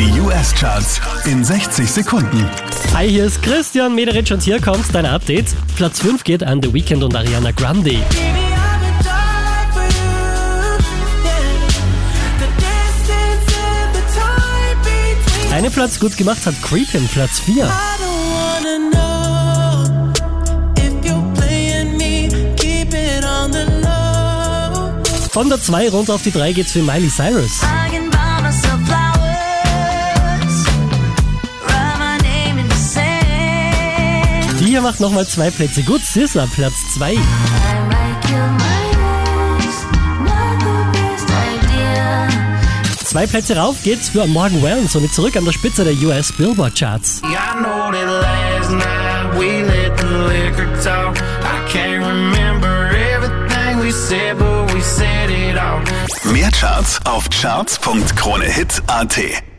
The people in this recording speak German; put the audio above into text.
Die US-Charts in 60 Sekunden. Hi, hier ist Christian Mederitsch und hier kommt dein Update. Platz 5 geht an The Weeknd und Ariana Grande. Einen Platz gut gemacht hat Creepin, Platz 4. Von der 2 runter auf die 3 geht's für Miley Cyrus. Hier macht nochmal zwei Plätze gut. Sissa, Platz 2. Zwei Plätze rauf geht's für Morgan Wallen, somit zurück an der Spitze der US Billboard Charts. Mehr Charts auf charts.kronehit.at.